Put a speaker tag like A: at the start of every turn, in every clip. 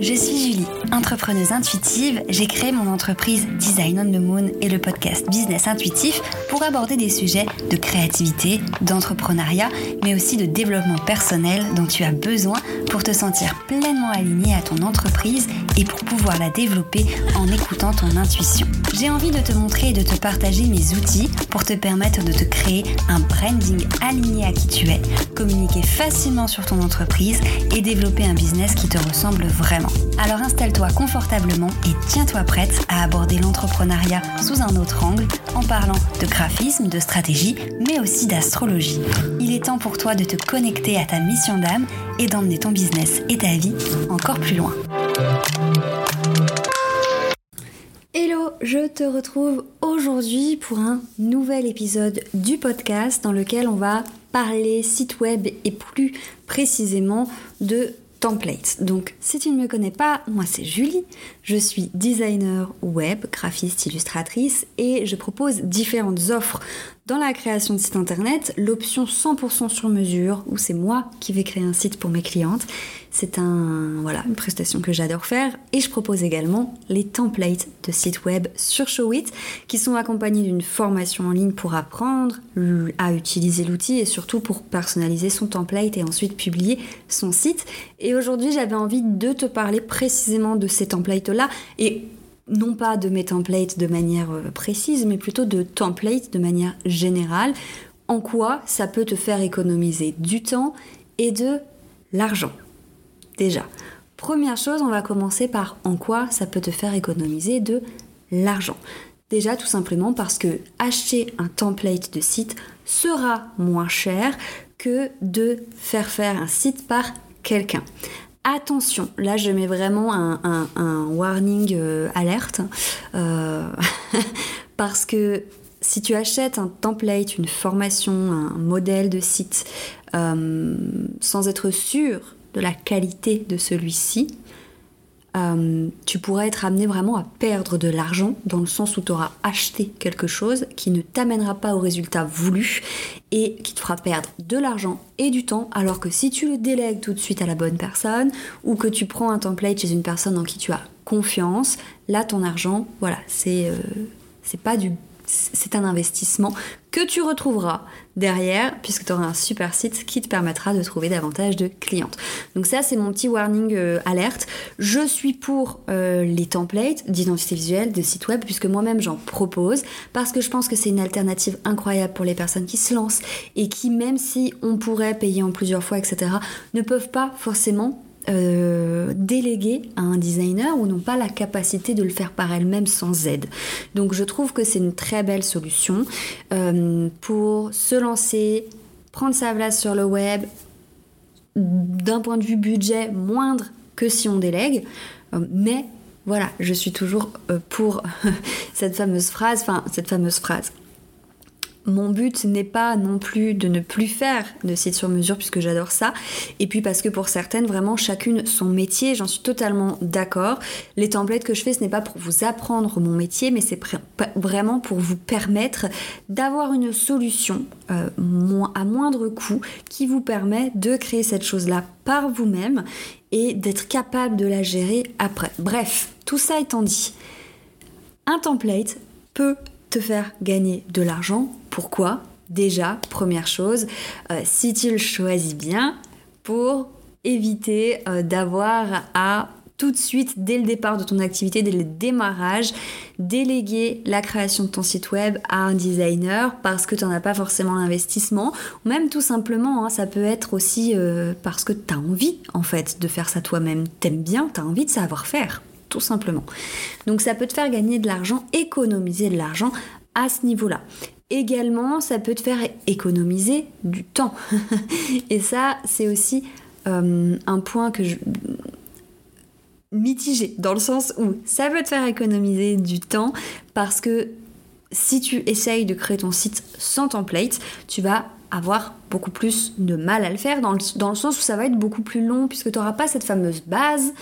A: je suis Julie, entrepreneuse intuitive. J'ai créé mon entreprise Design on the Moon et le podcast Business Intuitif pour aborder des sujets de créativité, d'entrepreneuriat, mais aussi de développement personnel dont tu as besoin pour te sentir pleinement aligné à ton entreprise et pour pouvoir la développer en écoutant ton intuition. J'ai envie de te montrer et de te partager mes outils pour te permettre de te créer un branding aligné à qui tu es, communiquer facilement sur ton entreprise et développer un business qui te ressemble vraiment. Alors installe-toi confortablement et tiens-toi prête à aborder l'entrepreneuriat sous un autre angle en parlant de graphisme, de stratégie, mais aussi d'astrologie. Il est temps pour toi de te connecter à ta mission d'âme et d'emmener ton business et ta vie encore plus loin. Hello, je te retrouve aujourd'hui pour un nouvel épisode du podcast dans lequel on va parler site web et plus précisément de templates. Donc, si tu ne me connais pas, moi c'est Julie. Je suis designer web, graphiste, illustratrice et je propose différentes offres dans la création de sites internet. L'option 100% sur mesure, où c'est moi qui vais créer un site pour mes clientes. C'est une prestation que j'adore faire. Et je propose également les templates de sites web sur Showit qui sont accompagnés d'une formation en ligne pour apprendre à utiliser l'outil et surtout pour personnaliser son template et ensuite publier son site. Et aujourd'hui, j'avais envie de te parler précisément de ces templates-là et non pas de mes templates de manière euh, précise, mais plutôt de templates de manière générale. En quoi ça peut te faire économiser du temps et de l'argent? Déjà, première chose, on va commencer par en quoi ça peut te faire économiser de l'argent. Déjà tout simplement parce que acheter un template de site sera moins cher que de faire faire un site par quelqu'un. Attention, là je mets vraiment un, warning euh, alerte euh, parce que si tu achètes un template, une formation, un modèle de site euh, sans être sûr de la qualité de celui-ci, euh, tu pourrais être amené vraiment à perdre de l'argent dans le sens où tu auras acheté quelque chose qui ne t'amènera pas au résultat voulu et qui te fera perdre de l'argent et du temps alors que si tu le délègues tout de suite à la bonne personne ou que tu prends un template chez une personne en qui tu as confiance, là ton argent, voilà, c'est euh, pas du c'est un investissement tu retrouveras derrière puisque tu auras un super site qui te permettra de trouver davantage de clientes. Donc ça c'est mon petit warning euh, alerte. Je suis pour euh, les templates d'identité visuelle de sites web puisque moi-même j'en propose parce que je pense que c'est une alternative incroyable pour les personnes qui se lancent et qui même si on pourrait payer en plusieurs fois etc ne peuvent pas forcément euh, déléguer à un designer ou n'ont pas la capacité de le faire par elles-mêmes sans aide. Donc je trouve que c'est une très belle solution euh, pour se lancer, prendre sa place sur le web, d'un point de vue budget moindre que si on délègue, euh, mais voilà, je suis toujours pour cette fameuse phrase, enfin cette fameuse phrase mon but n'est pas non plus de ne plus faire de site sur mesure puisque j'adore ça. Et puis parce que pour certaines, vraiment chacune son métier, j'en suis totalement d'accord. Les templates que je fais, ce n'est pas pour vous apprendre mon métier, mais c'est vraiment pour vous permettre d'avoir une solution euh, à moindre coût qui vous permet de créer cette chose-là par vous-même et d'être capable de la gérer après. Bref, tout ça étant dit, un template peut te faire gagner de l'argent. Pourquoi Déjà, première chose, euh, si tu le choisis bien, pour éviter euh, d'avoir à tout de suite, dès le départ de ton activité, dès le démarrage, déléguer la création de ton site web à un designer parce que tu n'en as pas forcément l'investissement, ou même tout simplement, hein, ça peut être aussi euh, parce que tu as envie en fait de faire ça toi-même, t'aimes bien, tu as envie de savoir faire tout simplement. Donc ça peut te faire gagner de l'argent, économiser de l'argent à ce niveau-là. Également, ça peut te faire économiser du temps. Et ça, c'est aussi euh, un point que je mitigé dans le sens où ça peut te faire économiser du temps parce que si tu essayes de créer ton site sans template, tu vas avoir beaucoup plus de mal à le faire dans le, dans le sens où ça va être beaucoup plus long puisque tu n'auras pas cette fameuse base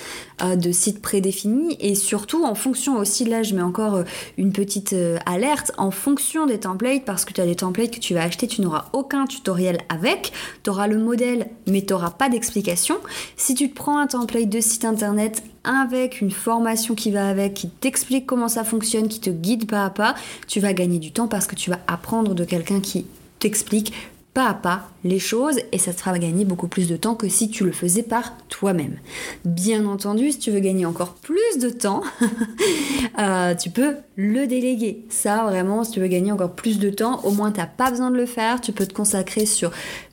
A: euh, de site prédéfini et surtout en fonction aussi, là je mets encore euh, une petite euh, alerte, en fonction des templates parce que tu as des templates que tu vas acheter, tu n'auras aucun tutoriel avec, tu auras le modèle mais tu n'auras pas d'explication. Si tu te prends un template de site internet avec une formation qui va avec, qui t'explique comment ça fonctionne, qui te guide pas à pas, tu vas gagner du temps parce que tu vas apprendre de quelqu'un qui t'explique pas à pas les choses et ça te fera gagner beaucoup plus de temps que si tu le faisais par toi-même. Bien entendu, si tu veux gagner encore plus de temps, euh, tu peux le déléguer. Ça, vraiment, si tu veux gagner encore plus de temps, au moins tu n'as pas besoin de le faire. Tu peux te consacrer sur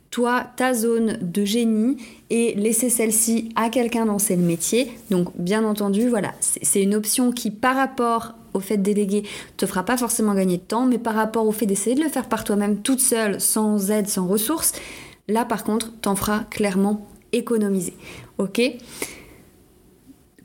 A: toi, ta zone de génie et laisser celle-ci à quelqu'un dans le métier. Donc, bien entendu, voilà, c'est une option qui, par rapport au fait de déléguer te fera pas forcément gagner de temps, mais par rapport au fait d'essayer de le faire par toi-même toute seule, sans aide, sans ressources, là par contre, t'en feras clairement économiser. Ok?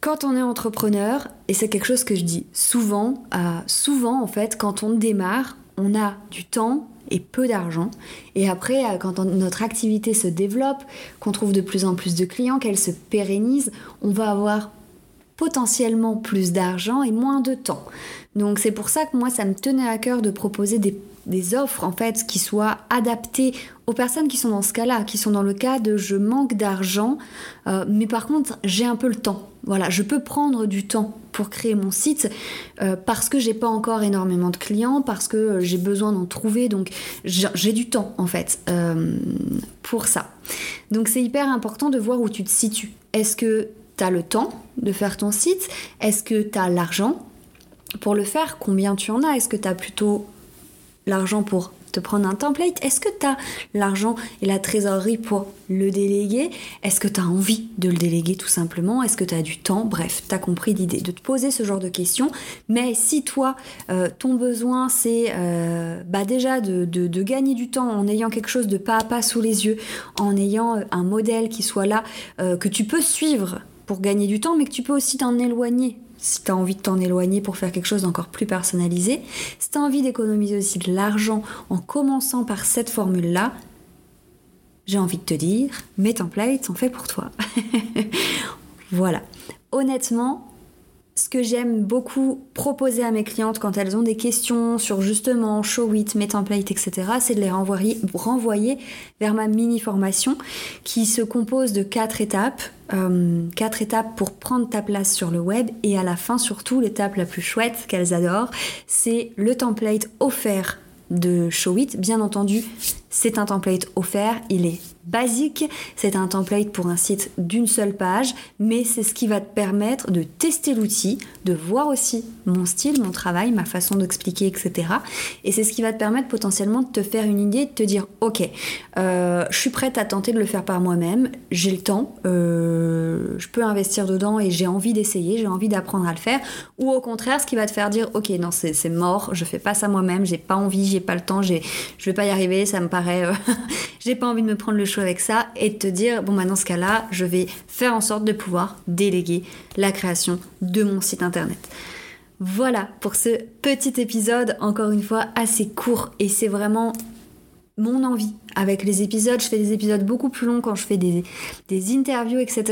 A: Quand on est entrepreneur, et c'est quelque chose que je dis souvent, souvent en fait, quand on démarre, on a du temps et peu d'argent. Et après, quand notre activité se développe, qu'on trouve de plus en plus de clients, qu'elle se pérennise, on va avoir potentiellement plus d'argent et moins de temps. Donc c'est pour ça que moi ça me tenait à cœur de proposer des, offres en fait qui soient adaptées aux personnes qui sont dans ce cas-là, qui sont dans le cas de je manque d'argent, euh, mais par contre j'ai un peu le temps. Voilà, je peux prendre du temps pour créer mon site euh, parce que j'ai pas encore énormément de clients, parce que j'ai besoin d'en trouver, donc j'ai du temps en fait euh, pour ça. Donc c'est hyper important de voir où tu te situes. Est-ce que tu as le temps de faire ton site Est-ce que tu as l'argent pour le faire? Combien tu en as? Est-ce que tu as plutôt l'argent pour te prendre un template? Est-ce que tu as l'argent et la trésorerie pour le déléguer? Est-ce que tu as envie de le déléguer tout simplement? Est-ce que tu as du temps? Bref, tu as compris l'idée de te poser ce genre de questions. Mais si toi, euh, ton besoin, c'est euh, bah déjà de, gagner du temps en ayant quelque chose de pas à pas sous les yeux, en ayant euh, un modèle qui soit là, que tu peux suivre pour gagner du temps, mais que tu peux aussi t'en éloigner si tu as envie de t'en éloigner pour faire quelque chose d'encore plus personnalisé. Si tu as envie d'économiser aussi de l'argent en commençant par cette formule-là, j'ai envie de te dire, mes templates sont faits pour toi. voilà. Honnêtement, ce que j'aime beaucoup proposer à mes clientes quand elles ont des questions sur justement Showit, mes templates, etc., c'est de les renvoyer, vers ma mini formation qui se compose de quatre étapes. Euh, quatre étapes pour prendre ta place sur le web et à la fin surtout l'étape la plus chouette qu'elles adorent, c'est le template offert de Showit. Bien entendu, c'est un template offert, il est basique, c'est un template pour un site d'une seule page, mais c'est ce qui va te permettre de tester l'outil, de voir aussi mon style, mon travail, ma façon d'expliquer, etc. Et c'est ce qui va te permettre potentiellement de te faire une idée, de te dire, ok, euh, je suis prête à tenter de le faire par moi-même, j'ai le temps, euh, je peux investir dedans et j'ai envie d'essayer, j'ai envie d'apprendre à le faire, ou au contraire, ce qui va te faire dire, ok, non, c'est mort, je fais pas ça moi-même, j'ai pas envie, j'ai pas le temps, je vais pas y arriver, ça me paraît, euh, j'ai pas envie de me prendre le choix avec ça et de te dire, bon, bah, dans ce cas-là, je vais faire en sorte de pouvoir déléguer la création de mon site internet. Voilà pour ce petit épisode, encore une fois assez court et c'est vraiment mon envie avec les épisodes. Je fais des épisodes beaucoup plus longs quand je fais des, des interviews, etc.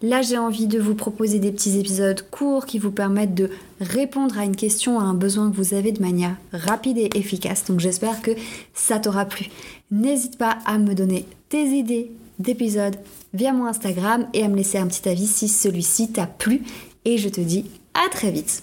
A: Là, j'ai envie de vous proposer des petits épisodes courts qui vous permettent de répondre à une question, à un besoin que vous avez de manière rapide et efficace. Donc j'espère que ça t'aura plu. N'hésite pas à me donner tes idées d'épisodes via mon Instagram et à me laisser un petit avis si celui-ci t'a plu. Et je te dis à très vite